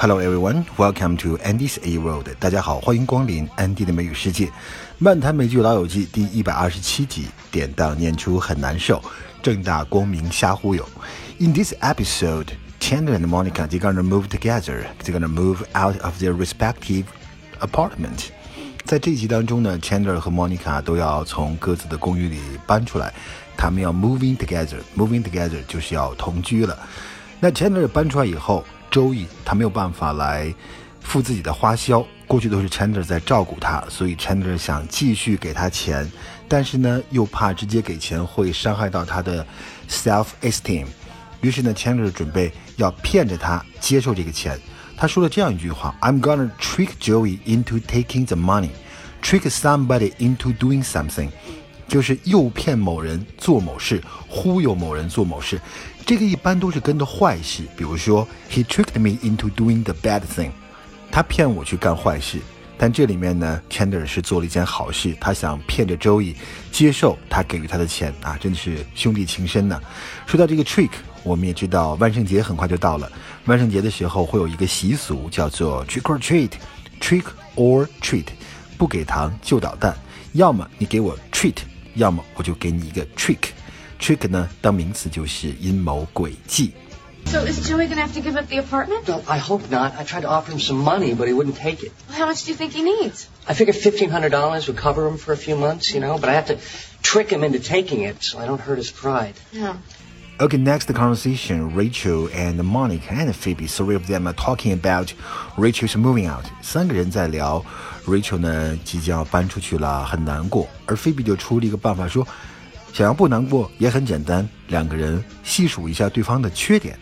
Hello everyone, welcome to Andy's A World。大家好，欢迎光临 Andy 的美语世界。漫谈美剧老友记第一百二十七集，典当念出很难受，正大光明瞎忽悠。In this episode, Chandler and Monica they're gonna move together. They're gonna move out of their respective apartment. 在这一集当中呢，Chandler 和 Monica 都要从各自的公寓里搬出来，他们要 moving together。moving together 就是要同居了。那 Chandler 搬出来以后。周易他没有办法来付自己的花销，过去都是 Chandler 在照顾他，所以 Chandler 想继续给他钱，但是呢又怕直接给钱会伤害到他的 self esteem，于是呢 Chandler 准备要骗着他接受这个钱。他说了这样一句话：“I'm gonna trick Joey into taking the money, trick somebody into doing something。”就是诱骗某人做某事，忽悠某人做某事，这个一般都是跟的坏事。比如说，He tricked me into doing the bad thing，他骗我去干坏事。但这里面呢，Chandler 是做了一件好事，他想骗着周易接受他给予他的钱啊，真的是兄弟情深呢。说到这个 trick，我们也知道万圣节很快就到了，万圣节的时候会有一个习俗叫做 trick or treat，trick or treat，不给糖就捣蛋，要么你给我 treat。要么我就给你一个 trick，trick 呢当名词就是阴谋诡计。So is Joey gonna have to give up the apartment? No, I hope not. I tried to offer him some money, but he wouldn't take it. Well, how much do you think he needs? I figured fifteen hundred dollars would cover him for a few months, you know, but I have to trick him into taking it so I don't hurt his pride. Yeah. Okay, next conversation. Rachel and Monica and Phoebe, three of them are talking about Rachel's moving out. 三个人在聊 Rachel 呢即将要搬出去了，很难过。而 Phoebe 就出了一个办法，说想要不难过也很简单，两个人细数一下对方的缺点。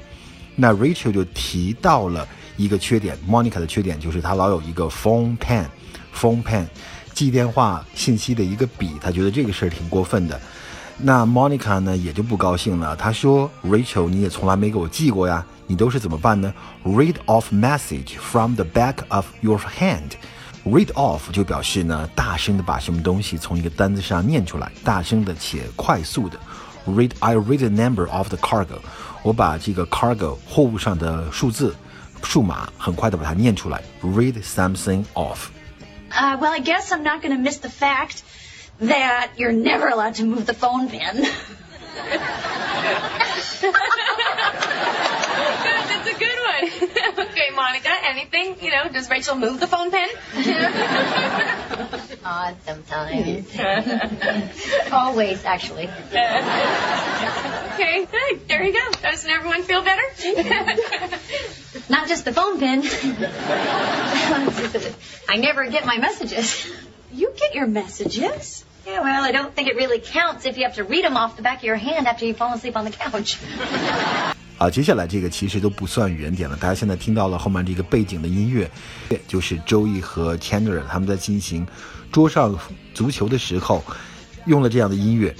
那 Rachel 就提到了一个缺点，Monica 的缺点就是她老有一个 phone pen，phone pen 记电话信息的一个笔，她觉得这个事儿挺过分的。那 Monica 呢也就不高兴了，她说：“Rachel，你也从来没给我寄过呀，你都是怎么办呢？Read off message from the back of your hand。Read off 就表示呢，大声的把什么东西从一个单子上念出来，大声的且快速的。Read，I read the number of the cargo。我把这个 cargo 货物上的数字、数码很快的把它念出来。Read something off。Uh, well, I guess I'm not going to miss the fact that you're never allowed to move the phone pin. That's a good one. okay, Monica, anything? You know, does Rachel move the phone pin? Odd sometimes. Always, actually. okay, good. There you go. Doesn't everyone feel better? Not just the phone pin. I never get my messages. You get your messages. Yeah, well, I don't think it really counts if you have to read them off the back of your hand after you fall asleep on the couch. 啊，接下来这个其实都不算原点了。大家现在听到了后面这个背景的音乐，就是周易和 Chandler 他们在进行桌上足球的时候用了这样的音乐。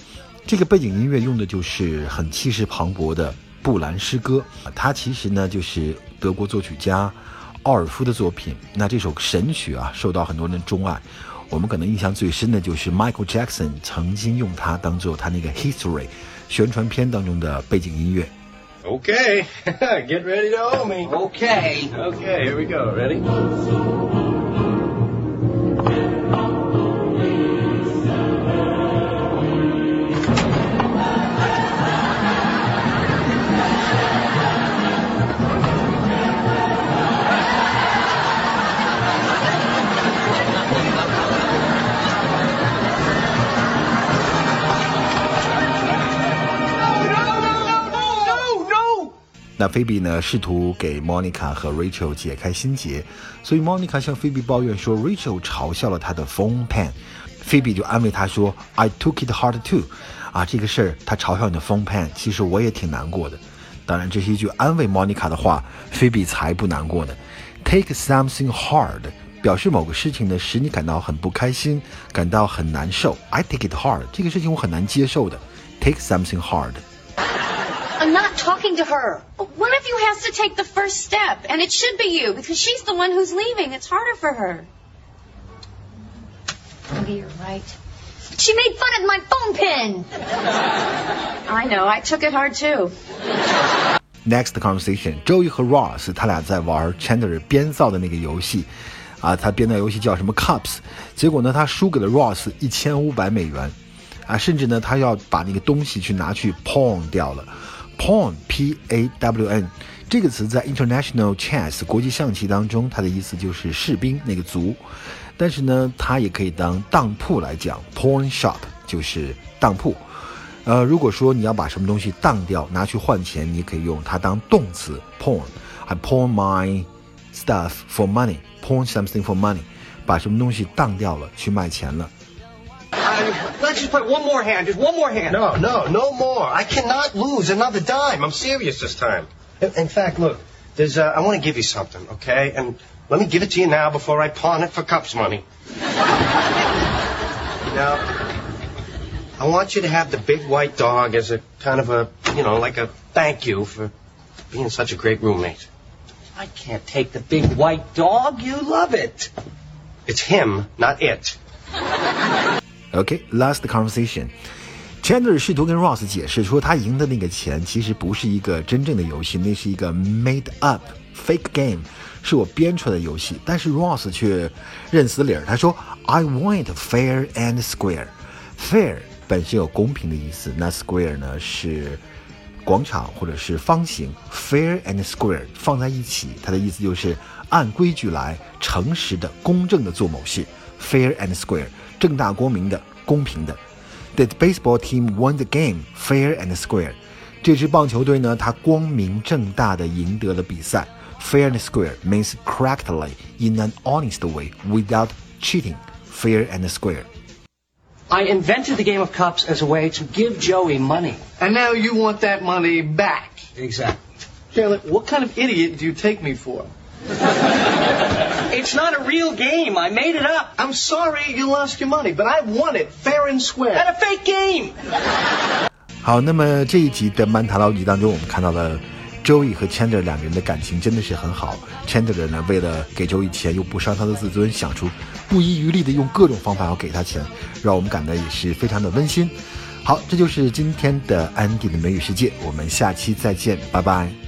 这个背景音乐用的就是很气势磅礴的布兰诗歌，它其实呢就是德国作曲家奥尔夫的作品。那这首神曲啊，受到很多人钟爱。我们可能印象最深的就是 Michael Jackson 曾经用它当做他那个 History 宣传片当中的背景音乐。Okay, get ready to owe me. Okay. Okay, here we go. Ready? 那菲比呢，试图给 Monica 和 Rachel 解开心结，所以 Monica 向菲比抱怨说，Rachel 嘲笑了她的 phone pen，菲比就安慰她说，I took it hard too，啊，这个事儿他嘲笑你的 phone pen，其实我也挺难过的。当然，这是一句安慰 Monica 的话，菲比才不难过呢。Take something hard，表示某个事情呢使你感到很不开心，感到很难受。I take it hard，这个事情我很难接受的。Take something hard。I'm not talking to her. One of you has to take the first step, and it should be you because she's the one who's leaving. It's harder for her. Maybe you're right. She made fun of my phone pin. I know. I took it hard too. Next conversation，Joey 和 Ross 他俩在玩 Chandler 编造的那个游戏，啊，他编造游戏叫什么 Cups，结果呢，他输给了 Ross 一千五百美元，啊，甚至呢，他要把那个东西去拿去 pawn 掉了 ，pawn，p a w n，这个词在 International Chess 国际象棋当中，它的意思就是士兵那个卒，但是呢，它也可以当当铺来讲，pawn shop 就是当铺。呃，如果说你要把什么东西当掉，拿去换钱，你可以用它当动词 pawn，I pawn my stuff for money，pawn something for money，把什么东西当掉了去卖钱了。Let's just play one more hand, just one more hand. No, no, no more. I cannot lose another dime. I'm serious this time. In, in fact, look, there's, uh, I want to give you something, okay? And let me give it to you now before I pawn it for cups money. now, I want you to have the big white dog as a kind of a, you know, like a thank you for being such a great roommate. I can't take the big white dog. You love it. It's him, not it. OK, last conversation. Chandler 试图跟 Ross 解释说，他赢的那个钱其实不是一个真正的游戏，那是一个 made up fake game，是我编出来的游戏。但是 Ross 却认死理儿，他说：“I want fair and square. Fair 本身有公平的意思，那 square 呢是广场或者是方形，fair and square 放在一起，它的意思就是按规矩来，诚实的、公正的做某事，fair and square 正大光明的、公平的。The baseball team won the game fair and square。这支棒球队呢，它光明正大的赢得了比赛。Fair and square means correctly in an honest way without cheating. Fair and square. I invented the game of cups as a way to give Joey money. And now you want that money back. Exactly. Chandler, what kind of idiot do you take me for? It's not a real game. I made it up. I'm sorry you lost your money, but I won it fair and square. At a fake game. 好，那么这一集的《曼塔劳集》当中，我们看到了 Joey 和 Chandler 两个人的感情真的是很好。Chandler 呢，为了给 Joey 钱又不伤他的自尊，想出不遗余力的用各种方法要给他钱，让我们感到也是非常的温馨。好，这就是今天的安迪的美语世界，我们下期再见，拜拜。